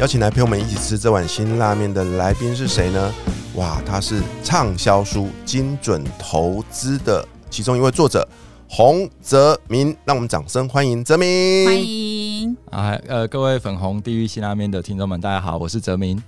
邀请来陪我们一起吃这碗辛辣面的来宾是谁呢？哇，他是畅销书《精准投资》的其中一位作者洪泽民，让我们掌声欢迎泽民。欢迎，啊，呃，各位粉红地狱辛拉面的听众们，大家好，我是泽明。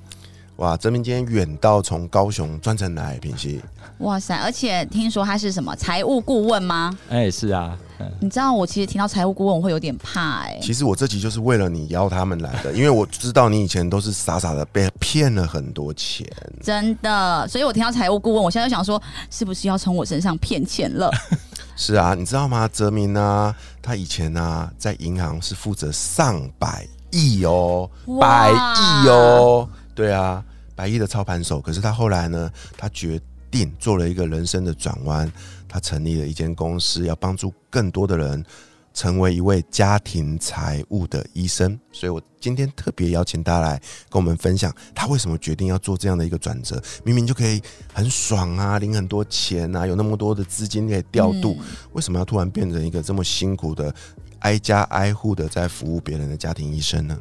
哇，泽明今天远到从高雄专程来平溪，哇塞！而且听说他是什么财务顾问吗？哎、是啊，嗯你知道我其实听到财务顾问我会有点怕哎、其实我这集就是为了你邀他们来的，因为我知道你以前都是傻傻的被骗了很多钱。真的，所以我听到财务顾问，我现在就想说，是不是要从我身上骗钱了？是啊，你知道吗？泽明呢，他以前呢在银行是负责上百亿哦，百亿哦，对啊，白衣的操盘手。可是他后来呢，他决定做了一个人生的转弯，他成立了一间公司，要帮助更多的人成为一位家庭财务的医生。所以我今天特别邀请他来跟我们分享，他为什么决定要做这样的一个转折。明明就可以很爽啊，领很多钱啊，有那么多的资金可以调度，为什么要突然变成一个这么辛苦的？挨家挨户的在服务别人的家庭医生呢？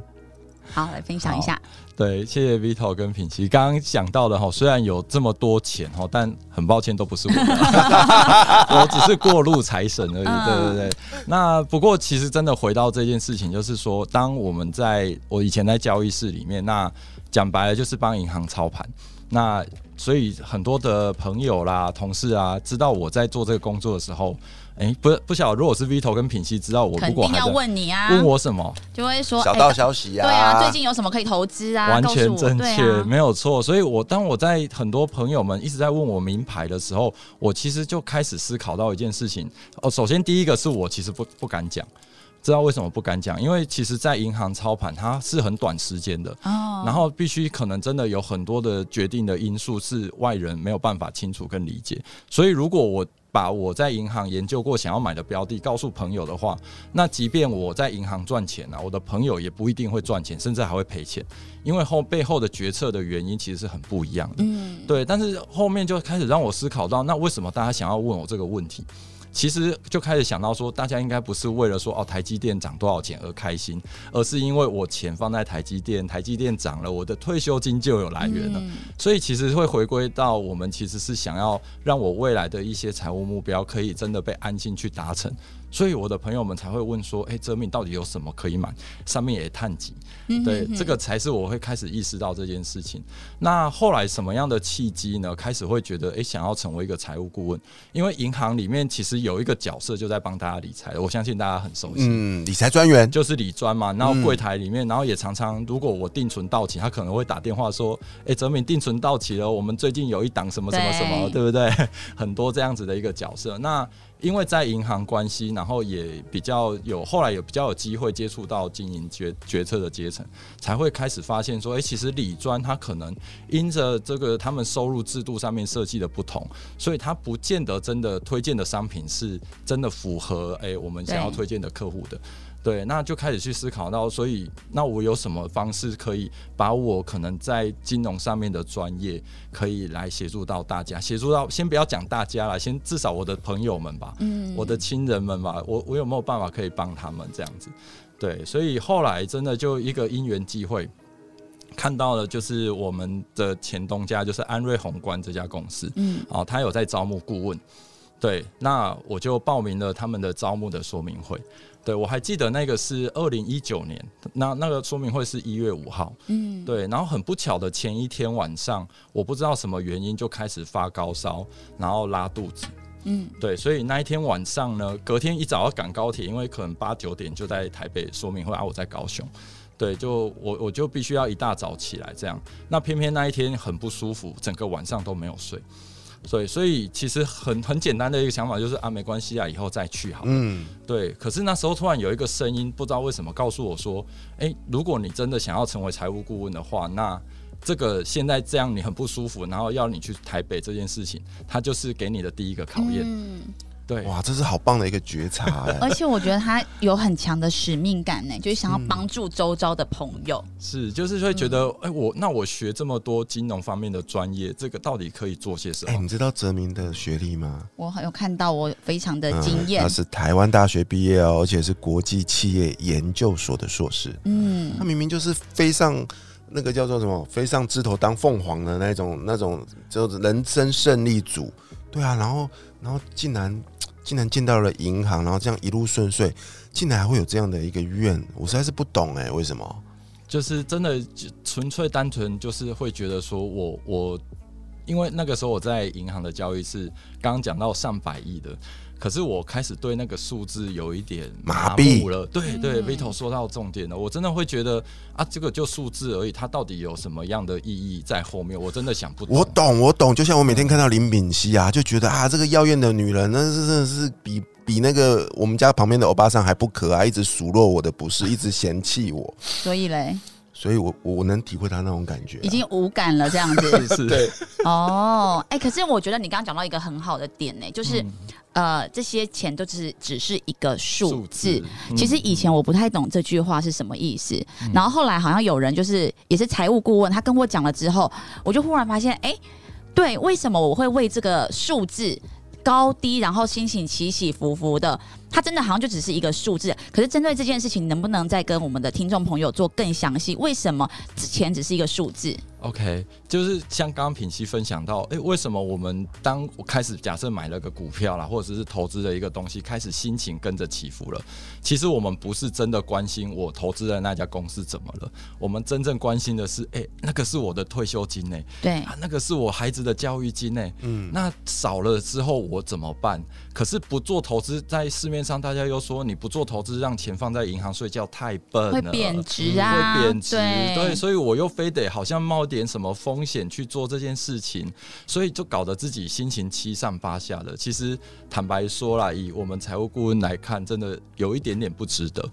好，来分享一下。对，谢谢 Vito 跟品琪刚刚讲到的哈，虽然有这么多钱哈，但很抱歉都不是我的，我只是过路财神而已。嗯对对对。那不过其实真的回到这件事情，就是说，当我们在我以前在交易室里面，那讲白了就是帮银行操盘。那所以很多的朋友啦、同事啊，知道我在做这个工作的时候，哎、不不晓得如果是 Vito 跟品熙知道我如肯定要果还在问你啊，问我什么，就会说小道哎消息啊，对啊，最近有什么可以投资啊？完全正确，啊没有错。所以我当我在很多朋友们一直在问我名牌的时候，我其实就开始思考到一件事情。哦，首先第一个是我其实不不敢讲，知道为什么不敢讲？因为其实，在银行操盘它是很短时间的，哦，然后必须可能真的有很多的决定的因素是外人没有办法清楚跟理解。所以如果我把我在银行研究过想要买的标的告诉朋友的话，那即便我在银行赚钱啊，我的朋友也不一定会赚钱，甚至还会赔钱，因为后背后的决策的原因其实是很不一样的。嗯，对，但是后面就开始让我思考到，那为什么大家想要问我这个问题？其实就开始想到说，大家应该不是为了说哦台积电涨多少钱而开心，而是因为我钱放在台积电，台积电涨了，我的退休金就有来源了。嗯所以其实会回归到我们其实是想要让我未来的一些财务目标可以真的被安心去达成，所以我的朋友们才会问说，哎、泽敏到底有什么可以买？上面也探及，对，这个才是我会开始意识到这件事情。那后来什么样的契机呢？开始会觉得，哎、想要成为一个财务顾问，因为银行里面其实有一个角色就在帮大家理财，我相信大家很熟悉。嗯，理财专员，就是理专嘛，然后柜台里面，然后也常常，如果我定存到期，他可能会打电话说：“哎、泽敏定存到期了，我们最近有一档什么什么什么，对对不对？” 很多这样子的一个角色。那因为在银行关系，然后也比较有后来也比较有机会接触到经营决决策的阶层，才会开始发现说：“哎、其实理专他可能因着这个他们收入制度上面设计的不同，所以他不见得真的推荐的商品是真的符合哎、我们想要推荐的客户的。”对，那就开始去思考到，所以那我有什么方式可以把我可能在金融上面的专业，可以来协助到大家，协助到先不要讲大家了，先至少我的朋友们吧，嗯我的亲人们吧，我我有没有办法可以帮他们这样子？对，所以后来真的就一个因缘际会。看到了，就是我们的前东家，就是安瑞宏观这家公司，嗯，哦，他有在招募顾问，对，那我就报名了他们的招募的说明会。对，我还记得那个是二零一九年，那那个说明会是一月五号。嗯，对，然后很不巧的前一天晚上，我不知道什么原因就开始发高烧，然后拉肚子。嗯，对，所以那一天晚上呢，隔天一早要赶高铁，因为可能八九点就在台北说明会啊，我在高雄。对，就我我就必须要一大早起来这样。那偏偏那一天很不舒服，整个晚上都没有睡。所以，所以其实很很简单的一个想法就是啊，没关系啊，以后再去好。嗯，对。可是那时候突然有一个声音，不知道为什么告诉我说：“哎，如果你真的想要成为财务顾问的话，那这个现在这样你很不舒服，然后要你去台北这件事情，它就是给你的第一个考验。”对，哇，这是好棒的一个觉察，而且我觉得他有很强的使命感呢，就是想要帮助周遭的朋友。是，就是会觉得，哎，我那我学这么多金融方面的专业，这个到底可以做些什么？哎，你知道泽明的学历吗？我有看到，我非常的惊艳。他是台湾大学毕业哦，而且是国际企业研究所的硕士。嗯，他明明就是飞上那个叫做什么，飞上枝头当凤凰的那种，那种就是人生胜利组。对啊，然后，然后竟然。竟然进到了银行，然后这样一路顺遂，竟然还会有这样的一个愿，我实在是不懂哎，为什么？就是真的纯粹单纯就是会觉得说我我，因为那个时候我在银行的交易是刚刚讲到上百亿的。可是我开始对那个数字有一点麻痹了。对对，Vito 说到重点了，我真的会觉得啊，这个就数字而已，它到底有什么样的意义在后面？我真的想不。我懂，我懂。就像我每天看到林敏熙啊，就觉得啊，这个妖艳的女人，那是真的是比比那个我们家旁边的欧巴桑还不可爱，一直数落我的不是，一直嫌弃我。所以嘞。所以，我我能体会他那种感觉，已经无感了，这样子 是。对。哦，哎，可是我觉得你刚刚讲到一个很好的点呢，就是呃，这些钱都只是只是一个数字。其实以前我不太懂这句话是什么意思，然后后来好像有人就是也是财务顾问，他跟我讲了之后，我就忽然发现，哎，对，为什么我会为这个数字？高低，然后心情起起伏伏的，它真的好像就只是一个数字。可是针对这件事情，能不能再跟我们的听众朋友做更详细？为什么之前只是一个数字？OK，就是像刚刚品熙分享到，哎，为什么我们当我开始假设买了个股票啦，或者是投资的一个东西，开始心情跟着起伏了？其实我们不是真的关心我投资的那家公司怎么了，我们真正关心的是，哎，那个是我的退休金呢？对啊，那个是我孩子的教育金呢？嗯，那少了之后我怎么办？可是不做投资，在市面上大家又说你不做投资，让钱放在银行睡觉太笨了，会贬值啊，会贬值。对，所以我又非得好像冒点。点什么风险去做这件事情，所以就搞得自己心情七上八下的。其实坦白说啦，以我们财务顾问来看，真的有一点点不值得。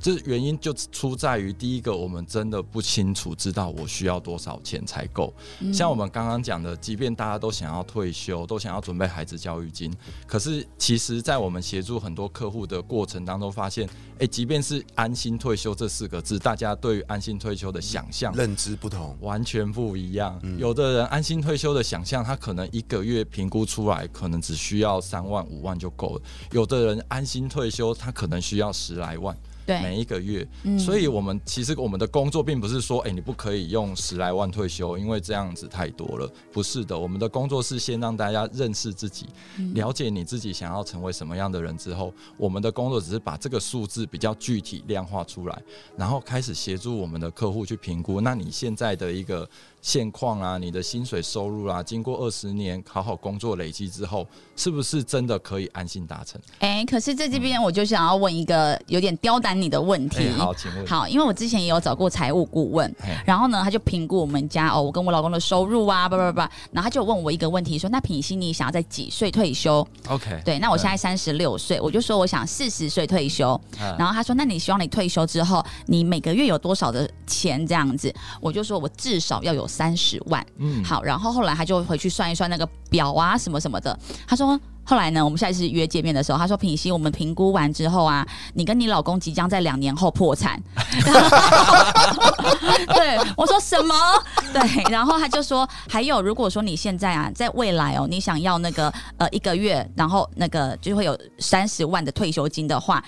这原因就出在于第一个，我们真的不清楚知道我需要多少钱才够。像我们刚刚讲的，即便大家都想要退休，都想要准备孩子教育金，可是其实，在我们协助很多客户的过程当中，发现，哎，即便是安心退休这四个字，大家对于安心退休的想象、认知不同，完全不一样。有的人安心退休的想象，他可能一个月评估出来，可能只需要三万、五万就够了；有的人安心退休，他可能需要十来万。每一个月，所以我们其实我们的工作并不是说，哎，你不可以用十来万退休，因为这样子太多了。不是的，我们的工作是先让大家认识自己，了解你自己想要成为什么样的人之后，我们的工作只是把这个数字比较具体量化出来，然后开始协助我们的客户去评估，那你现在的一个。现况啊，你的薪水收入啊，经过二十年好好工作累积之后，是不是真的可以安心达成？哎，可是在这边我就想要问一个有点刁难你的问题。好，请问。好，因为我之前也有找过财务顾问，然后呢，他就评估我们家哦，我跟我老公的收入啊，不不不，然后他就问我一个问题，说：“那品心，你想要在几岁退休？”OK，对，那我现在三十六岁，我就说我想四十岁退休。然后他说：“那你希望你退休之后，你每个月有多少的钱？”这样子，我就说我至少要有。三十万，嗯，好，然后后来他就回去算一算那个表啊，什么什么的，他说。后来呢，我们下一次约见面的时候，他说：“品熙，我们评估完之后啊，你跟你老公即将在两年后破产。”对，我说什么？对，然后他就说：“还有，如果说你现在啊，在未来哦，你想要那个呃一个月，然后那个就会有三十万的退休金的话，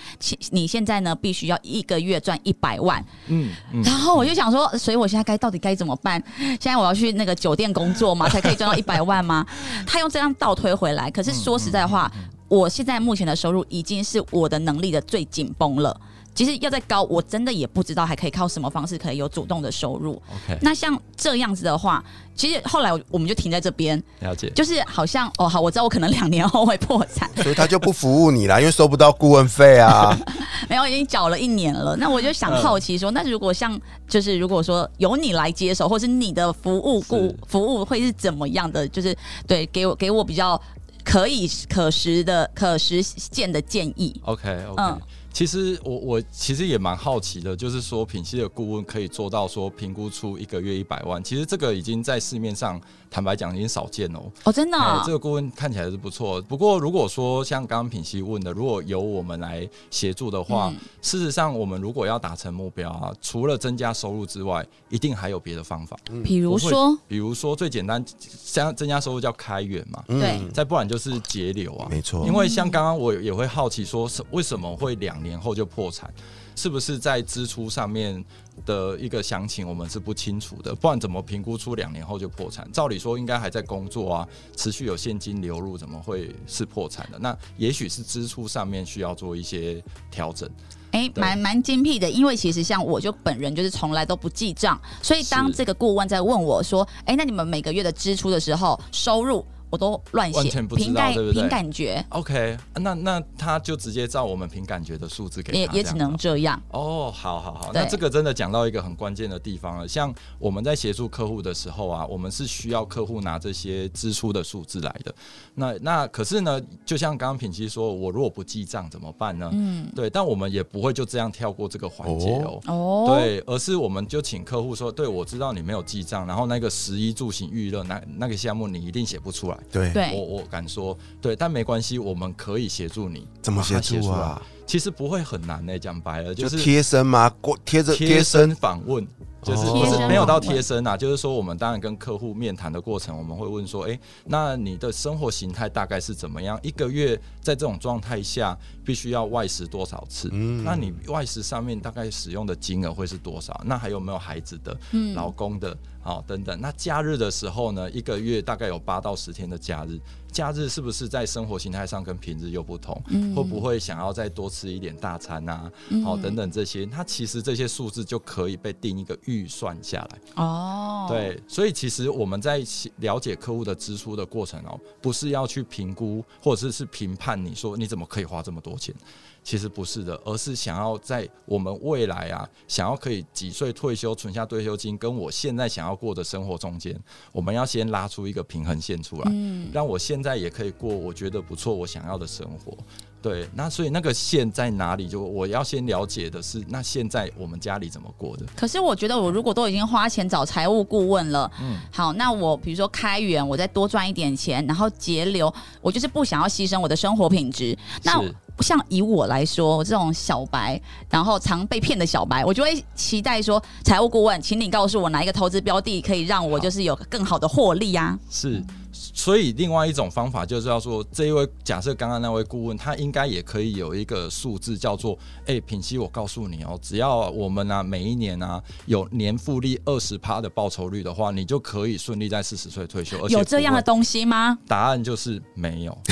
你现在呢必须要一个月赚一百万。”嗯，然后我就想说，所以我现在该到底该怎么办？现在我要去那个酒店工作吗？才可以赚到一百万吗？他用这样倒推回来，可是说实。实在话，我现在目前的收入已经是我的能力的最紧绷了。其实要再高，我真的也不知道还可以靠什么方式可以有主动的收入。OK，那像这样子的话，其实后来我们就停在这边，了解。就是好像哦，好，我知道我可能两年后会破产，所以他就不服务你啦，因为收不到顾问费啊。没有已经缴了一年了。那我就想好奇说，那如果像就是如果说由你来接手，或是你的服务顾服务会是怎么样的？就是对，给我给我比较可以可实的可实践的建议。OK OK，、嗯其实我我其实也蛮好奇的，就是说品系的顾问可以做到说评估出一个月一百万，其实这个已经在市面上坦白讲已经少见哦。哦，真的这个顾问看起来是不错。不过如果说像刚刚品熙问的，如果由我们来协助的话，嗯事实上我们如果要达成目标啊，除了增加收入之外，一定还有别的方法。比如说，比如说最简单，像增加收入叫开源嘛，对嗯，再不然就是节流啊。没错因为像刚刚我也会好奇说，是为什么会两年后就破产？是不是在支出上面的一个详情我们是不清楚的？不然怎么评估出两年后就破产？照理说应该还在工作啊，持续有现金流入，怎么会是破产的？那也许是支出上面需要做一些调整。哎，对蛮蛮精辟的，因为其实像我就本人就是从来都不记账，所以当这个顾问在问我说，哎，那你们每个月的支出的时候，收入我都乱写完全，不知道凭感对不对凭感觉，OK，那那他就直接照我们凭感觉的数字给他也也只能这样。哦，好好好，那这个真的讲到一个很关键的地方了。像我们在协助客户的时候啊，我们是需要客户拿这些支出的数字来的。那那可是呢，就像刚刚品熙说，我如果不记账怎么办呢？嗯，对，但我们也不会就这样跳过这个环节哦。哦，，对，而是我们就请客户说，对我知道你没有记账，然后那个十一住行预热那那个项目你一定写不出来。对，对我我敢说，对，但没关系，我们可以协助你怎么协助啊？其实不会很难呢、讲白了就是贴身吗？过贴着贴贴身身访问，就是哦不是没有到贴身啊，就是说我们当然跟客户面谈的过程，我们会问说，诶，那你的生活形态大概是怎么样？一个月在这种状态下，必须要外食多少次？嗯那你外食上面大概使用的金额会是多少？那还有没有孩子的、嗯老公的，好、等等？那假日的时候呢，一个月大概有八到十天的假日，假日是不是在生活形态上跟平日又不同？嗯会不会想要再多吃一点大餐啊？好、等等这些，它其实这些数字就可以被定一个预算下来。哦，，对，所以其实我们在了解客户的支出的过程哦，不是要去评估或者是是评判你说你怎么可以花这么多钱，其实不是的，而是想要在我们未来啊，想要可以几岁退休存下退休金，跟我现在想要过的生活中间，我们要先拉出一个平衡线出来，嗯，让我现在也可以过我觉得不错我想要的生活。对，那所以那个线在哪里？就我要先了解的是，那现在我们家里怎么过的？可是我觉得，我如果都已经花钱找财务顾问了，嗯好，那我比如说开源，我再多赚一点钱，然后节流，我就是不想要牺牲我的生活品质。那是像以我来说，我这种小白，然后常被骗的小白，我就会期待说，财务顾问，请你告诉我哪一个投资标的可以让我就是有更好的获利啊？是，所以另外一种方法就是要说，这一位假设刚刚那位顾问，他应该也可以有一个数字叫做，哎、品熙，我告诉你哦，只要我们啊每一年啊有年复利二十趴的报酬率的话，你就可以顺利在四十岁退休，而且有这样的东西吗？答案就是没有。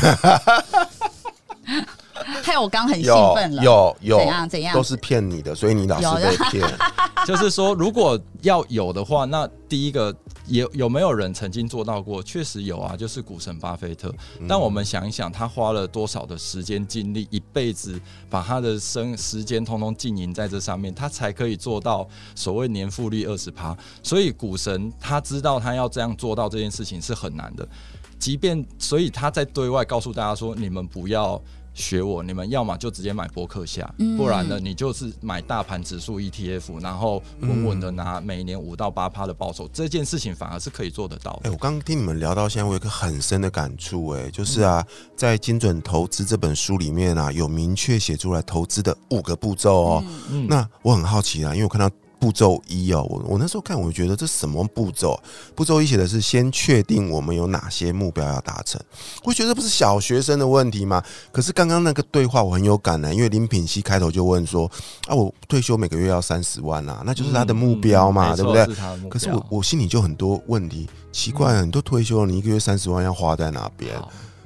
害我刚很兴奋了。有有，怎样怎样都是骗你的，所以你老是被骗。就是说，如果要有的话，那第一个有有没有人曾经做到过？确实有啊，就是股神巴菲特。但我们想一想，他花了多少的时间精力，一辈子把他的生时间通通经营在这上面，他才可以做到所谓年复利二十趴。所以股神他知道他要这样做到这件事情是很难的，即便所以他在对外告诉大家说，你们不要。学我，你们要么就直接买博客下，嗯不然呢，你就是买大盘指数 ETF，然后稳稳的拿每年五到八趴的报酬，这件事情反而是可以做得到哎、的。我刚刚听你们聊到现在，我有一个很深的感触，哎，就是啊，在《精准投资》这本书里面啊，有明确写出来投资的五个步骤哦。嗯那我很好奇啊，因为我看到步骤一哦，我我那时候看，我觉得这什么步骤？步骤一写的是先确定我们有哪些目标要达成，我觉得这不是小学生的问题吗？可是刚刚那个对话我很有感呢、因为林品熙开头就问说啊，我退休每个月要三十万啊，那就是他的目标嘛，嗯对不对？？可是我我心里就很多问题，奇怪了，你都退休了，你一个月三十万要花在哪边？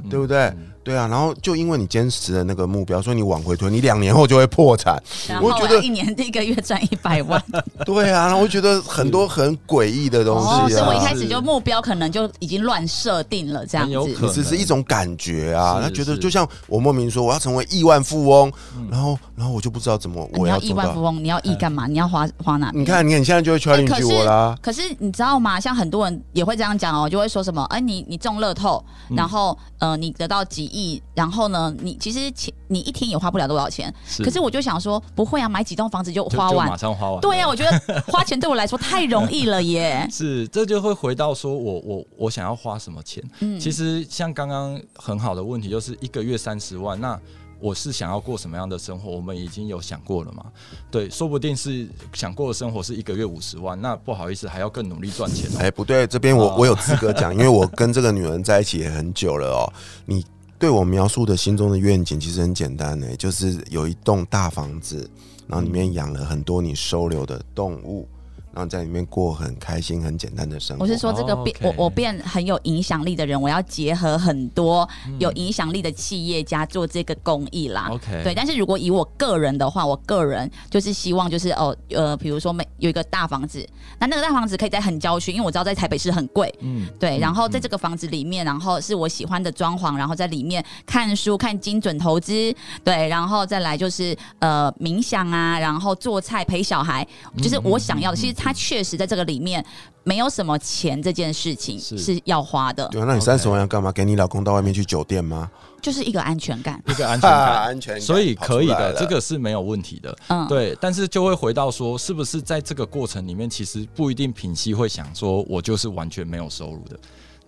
对不对嗯对啊，然后就因为你坚持的那个目标，所以你往回推，你两年后就会破产。然后我觉得一年一个月赚一百万，对啊，然后我觉得很多很诡异的东哦，西啊所以我一。开始就目标可能就已经乱设定了这样子。很有可能只是一种感觉啊，他觉得就像我莫名说我要成为亿万富翁，然后然后我就不知道怎么我要亿万富。翁，你要亿干嘛？你要花花哪？你看，你看，你现在就会 challenge 我啦。可是你知道吗？像很多人也会这样讲哦，就会说什么，哎、你你中乐透，然后、呃，你得到几亿，然后呢，你其实钱你一天也花不了多少钱。是可是我就想说，不会啊，买几栋房子就花完马。上花完。对呀、我觉得花钱对我来说太容易了耶。是，这就会回到说我我我想要花什么钱。嗯其实像刚刚很好的问题，就是一个月三十万，那我是想要过什么样的生活？我们已经有想过了嘛？对，说不定是想过的生活是一个月五十万，那不好意思，还要更努力赚钱哦。哎，不对，这边我哦我有资格讲，因为我跟这个女人在一起也很久了哦。你对我描述的心中的愿景其实很简单呢，就是有一栋大房子，然后里面养了很多你收留的动物，然后在里面过很开心、很简单的生活。我是说，这个哦变、我我变很有影响力的人，我要结合很多嗯有影响力的企业家做这个公益啦。OK，对，但是如果以我个人的话，我个人就是希望就是哦呃，比如说每有一个大房子，那那个大房子可以在很郊区，因为我知道在台北市很贵。嗯，对，然后在嗯这个房子里面，然后是我喜欢的装潢，然后在里面看书、看精准投资，对，然后再来就是呃冥想啊，然后做菜陪小孩，就是我想要的。其实它确实在这个里面没有什么钱这件事情是是要花的，对啊，那你三十万要干嘛？给你老公到外面去酒店吗？就是一个安全感。一个安全感。安全感所以可以的，这个是没有问题的。嗯，对，但是就会回到说，是不是在这个过程里面，其实不一定品析会想说，我就是完全没有收入的，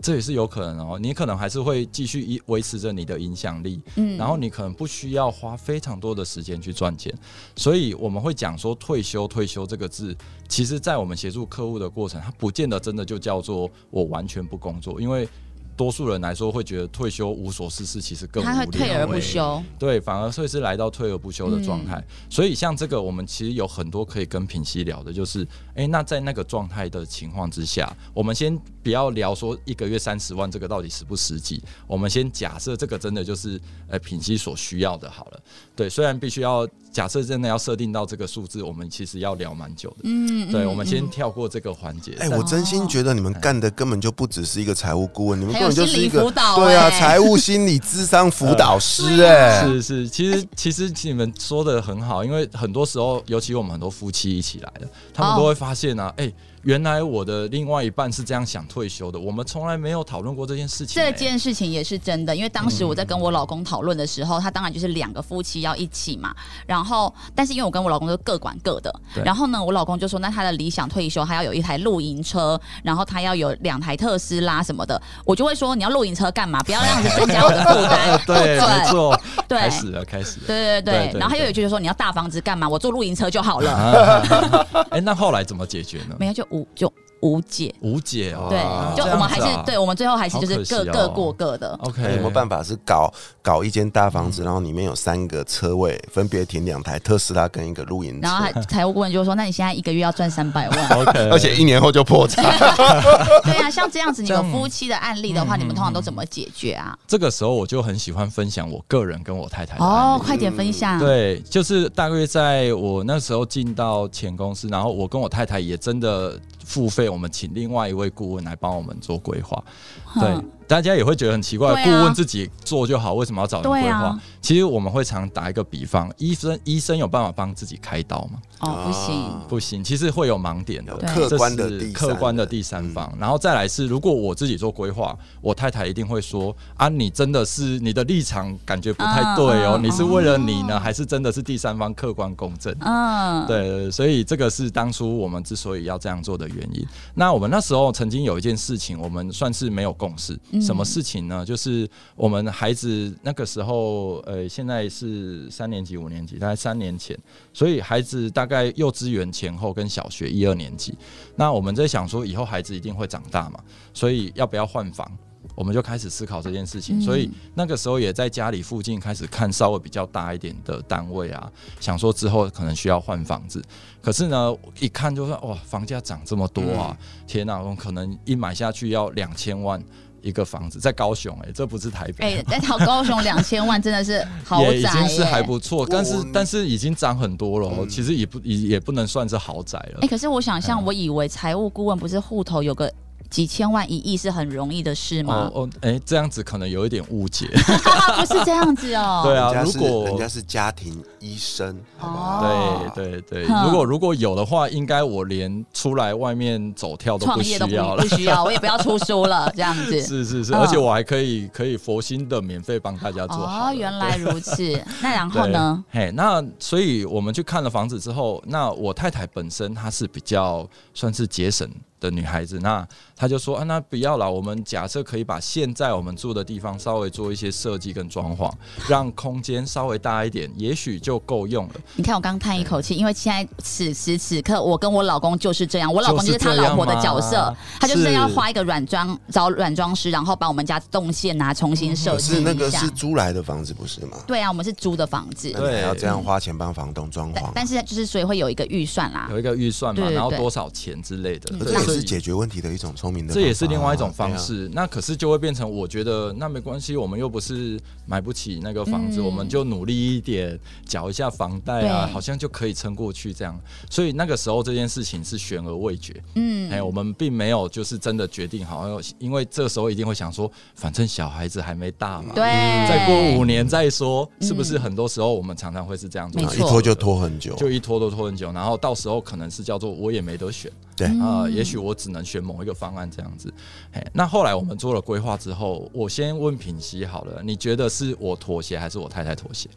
这也是有可能哦。你可能还是会继续一维持着你的影响力，嗯然后你可能不需要花非常多的时间去赚钱，所以我们会讲说退休退休这个字，其实在我们协助客户的过程，它不见得真的就叫做我完全不工作，因为。多数人来说会觉得退休无所事事，其实更无聊、他会退而不欸休。对，反而会是来到退而不休的状态。嗯所以像这个，我们其实有很多可以跟品熙聊的，就是，诶，那在那个状态的情况之下，我们先不要聊说一个月三十万这个到底实不实际，我们先假设这个真的就是呃品熙所需要的好了。对，虽然必须要假设真的要设定到这个数字，我们其实要聊蛮久的。嗯，对，嗯我们先嗯跳过这个环节。哎、但我真心觉得你们干的根本就不只是一个财务顾问，你们还就是一个辅导对啊，哎财务心理智商辅导师 哎、是是，其实其实其实你们说的很好，因为很多时候，尤其我们很多夫妻一起来的，他们都会发现啊，哎、原来我的另外一半是这样想退休的，我们从来没有讨论过这件事情、这哎件事情也是真的，因为当时我在跟我老公讨论的时候，他当然就是两个夫妻要一起嘛。然后，但是因为我跟我老公都各管各的，然后呢，我老公就说，那他的理想退休，他要有一台露营车，然后他要有两台特斯拉什么的。我就会说，你要露营车干嘛？不要这样子增加我的负担，不 对，没准。错，对开始了，开始了。对对对然后他又有一句就说，你要大房子干嘛？我坐露营车就好了。啊 哎、那后来怎么解决呢？没有就五九无解。无解哦。对啊，就我们还是对，我们最后还是就是各、各过各的。OK，有没有办法是搞搞一间大房子，然后里面有三个车位，分别停两台特斯拉跟一个露营车然，后还财务顾问就说：“那你现在一个月要赚三百万。OK，而且一年后就破产。对啊，像这样子，你这样有夫妻的案例的话，嗯你们通常都怎么解决啊？这个时候我就很喜欢分享我个人跟我太太的哦，快点分享。，对，就是大约在我那时候进到前公司，然后我跟我太太也真的付费，我们请另外一位顾问来帮我们做规划。对，大家也会觉得很奇怪，顾问自己做就好，为什么要找人规划？啊其实我们会常打一个比方，医生医生有办法帮自己开刀吗？哦，不行，不行，其实会有盲点的客观的第三客观的第三方，然后再来是，如果我自己做规划，我太太一定会说啊，你真的是你的立场感觉不太对哦，你是为了你呢，还是真的是第三方客观公正？嗯，对，所以这个是当初我们之所以要这样做的原因。那我们那时候曾经有一件事情，我们算是没有共识。嗯什么事情呢？就是我们孩子那个时候，呃，现在是三年级、五年级，大概三年前，所以孩子大概幼稚园前后跟小学一二年级。那我们在想说，以后孩子一定会长大嘛，所以要不要换房？我们就开始思考这件事情，嗯。所以那个时候也在家里附近开始看稍微比较大一点的单位啊，想说之后可能需要换房子。可是呢，一看就说哇，房价涨这么多啊！天哪、我们可能一买下去要两千万，一个房子，在高雄，哎，这不是台北，哎，在高高雄两千万真的是豪宅，也已经是还不错，但是但是已经涨很多了其实也不也也不能算是豪宅了。哎、。可是我想象，我以为财务顾问不是户头有个几千万一亿是很容易的事吗？哦哦，哎，这样子可能有一点误解。不是这样子哦。对啊人家是如果人家是家庭医生，好不好？哦对对对，如果如果有的话，应该我连出来外面走跳都不需要了不。需要，我也不要出书了，这样子。是是是，嗯而且我还可以可以佛心的免费帮大家做好哦，原来如此。那然对后呢？嘿，那所以我们去看了房子之后，那我太太本身她是比较算是节省的女孩子，那她就说啊，那不要了，我们假设可以把现在我们住的地方稍微做一些设计跟装潢，让空间稍微大一点，也许就够用了。你看我刚叹一口气，因为现在此时此刻，我跟我老公就是这样，我老公就是他老婆的角色吗，他就是是要花一个软装，找软装师，然后把我们家动线啊重新设计一下是那个是。租来的房子，不是吗？对啊，我们是租的房子对要这样花钱帮房东装潢，但但是就是所以会有一个预算啦。有一个预算嘛，然后多少钱之类的，是解决问题的一种聪明的这也是另外一种方。式。那可是就会变成，我觉得那没关系，我们又不是买不起那个房子，嗯我们就努力一点，缴一下房贷啊，好像就可以撑过去这样。所以那个时候这件事情是悬而未决，嗯哎、我们并没有就是真的决定好，因为这时候一定会想说，反正小孩子还没大嘛，对，再过五年再说，是不是？嗯很多时候我们常常会是这样子一拖就拖很久，就一拖都拖很久，然后到时候可能是叫做我也没得选。对啊、嗯也许我只能选某一个方案这样子。嘿，那后来我们做了规划之后，我先问品熙好了，你觉得是我妥协还是我太太妥协？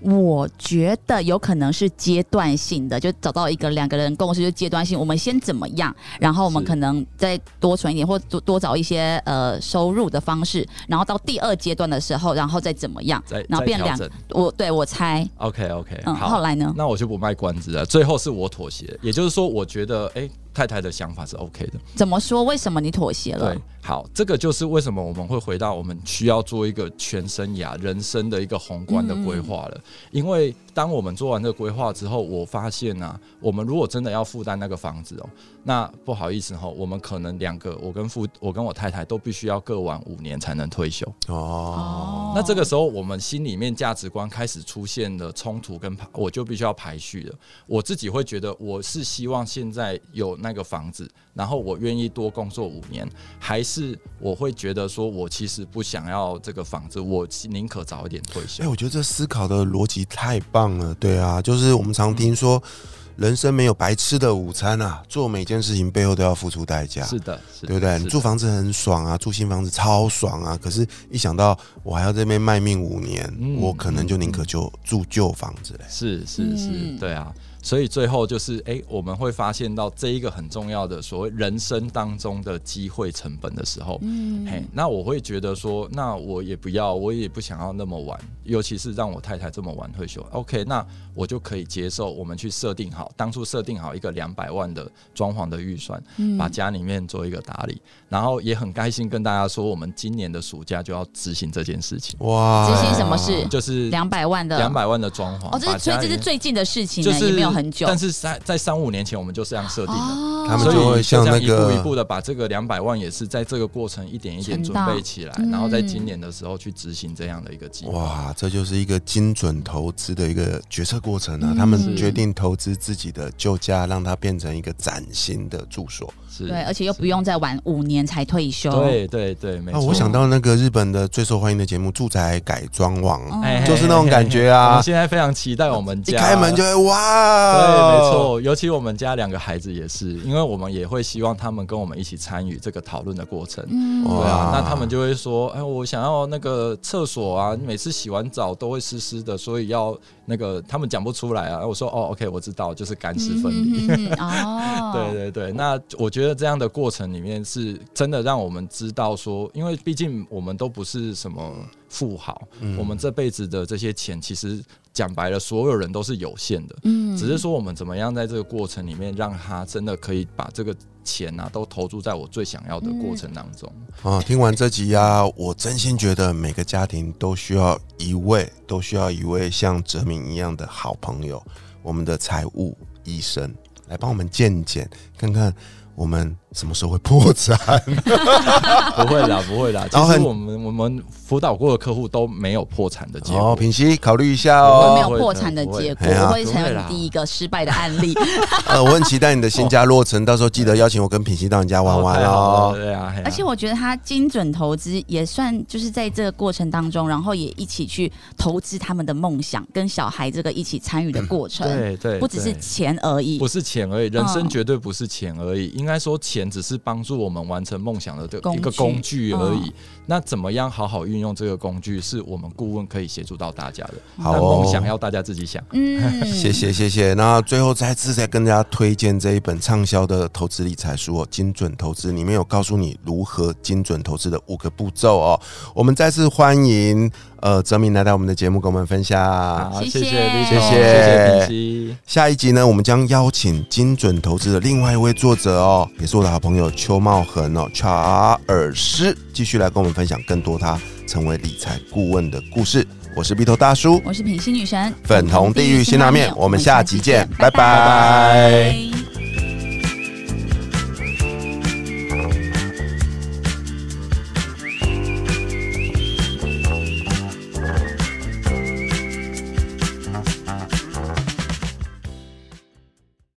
我觉得有可能是阶段性的，就找到一个两个人共识，就阶段性。我们先怎么样，然后我们可能再多存一点，或多多找一些呃收入的方式，然后到第二阶段的时候，然后再怎么样，然后变两。我对我猜，OK OK，嗯，好。后来呢？那我就不卖关子了。最后是我妥协，也就是说，我觉得，哎、太太的想法是 OK 的。怎么说？为什么你妥协了对？，好，这个就是为什么我们会回到我们需要做一个全生涯、人生的一个宏观的规划了。因为当我们做完这个规划之后，我发现啊，我们如果真的要负担那个房子哦，那不好意思哈、我们可能两个，我跟父，我跟我太太都必须要各玩五年才能退休。哦，那这个时候，我们心里面价值观开始出现了冲突跟排，我就必须要排序了。我自己会觉得，我是希望现在有那个房子，然后我愿意多工作五年，还是我会觉得说我其实不想要这个房子，我宁可早一点退休哎、。我觉得这思考的逻辑太棒了。对啊，就是我们常听说，人生没有白吃的午餐啊，做每件事情背后都要付出代价。是的，是的对不对？你住房子很爽啊，住新房子超爽啊。可是，一想到我还要这边卖命五年，嗯我可能就宁可就住旧房子嘞。是是是，嗯对啊。所以最后就是，哎、我们会发现到这一个很重要的所谓人生当中的机会成本的时候，嗯嘿，那我会觉得说，那我也不要，我也不想要那么晚，尤其是让我太太这么晚退休。OK，那我就可以接受，我们去设定好，当初设定好一个两百万的装潢的预算，嗯把家里面做一个打理，然后也很开心跟大家说，我们今年的暑假就要执行这件事情，哇，执行什么事就是两百万的两百万的装潢。哦，这是所以这是最近的事情，就是没有很久。但是在在三五年前我们就这样设定的。哦他们所以就会像那这样一步一步的把这个两百万也是在这个过程一点一点准备起来，嗯然后在今年的时候去执行这样的一个计划。哇，这就是一个精准投资的一个决策过程啊！嗯他们决定投资自己的旧家，让它变成一个崭新的住所。是，对，而且又不用再晚五年才退休。对对对，没啊，错。我想到那个日本的最受欢迎的节目《住宅改装网》嗯哎就是那种感觉啊们！现在非常期待我们一家开门就会哇，对，没。错，尤其我们家两个孩子也是，因为我们也会希望他们跟我们一起参与这个讨论的过程。嗯对啊，那他们就会说，哎，我想要那个厕所啊，每次洗完澡都会湿湿的，所以要那个，他们讲不出来啊。我说，哦，OK，我知道，就是干湿分离。哦，对对对，那我觉得这样的过程里面是真的让我们知道说，因为毕竟我们都不是什么富豪，嗯我们这辈子的这些钱，其实讲白了，所有人都是有限的。嗯只是说我们怎么样在这个过程里面，让他真的可以把这个钱啊都投注在我最想要的过程当中。啊，听完这集啊，我真心觉得每个家庭都需要一位，都需要一位像哲明一样的好朋友，我们的财务医生来帮我们鉴检，看看我我们什么时候会破产？不会啦，不会啦。其 然后很实我们我们辅导过的客户都没有破产的结哦，果。品熙考虑一下我哦没。有破产的结果，不会的我会成为你第一个失败的案例。呃，我很期待你的新家落成，到时候记得邀请我跟品熙到你家玩玩哦。对啊，而且我觉得他精准投资也算就是在这个过程当中，然后也一起去投资他们的梦想，跟小孩这个一起参与的过程，对对，不只是钱而已不。是钱而已，人生嗯绝对不是钱而已。应该说，钱只是帮助我们完成梦想的这一个工具而已。嗯那怎么样好好运用这个工具，是我们顾问可以协助到大家的。好梦想要大家自己想。嗯，谢谢谢谢。那最后再次再跟大家推荐这一本畅销的投资理财书哦，《精准投资》里面有告诉你如何精准投资的五个步骤哦。我们再次欢迎呃泽明来到我们的节目，跟我们分享。好，谢谢谢谢谢谢。下一集呢，我们将邀请精准投资的另外一位作者哦，也是我的好朋友邱茂恒哦，查尔斯，继续来跟我们分享更多他成为理财顾问的故事。我是鼻头大叔，我是品心女神，粉红地狱辛拉面我们下集见拜。拜拜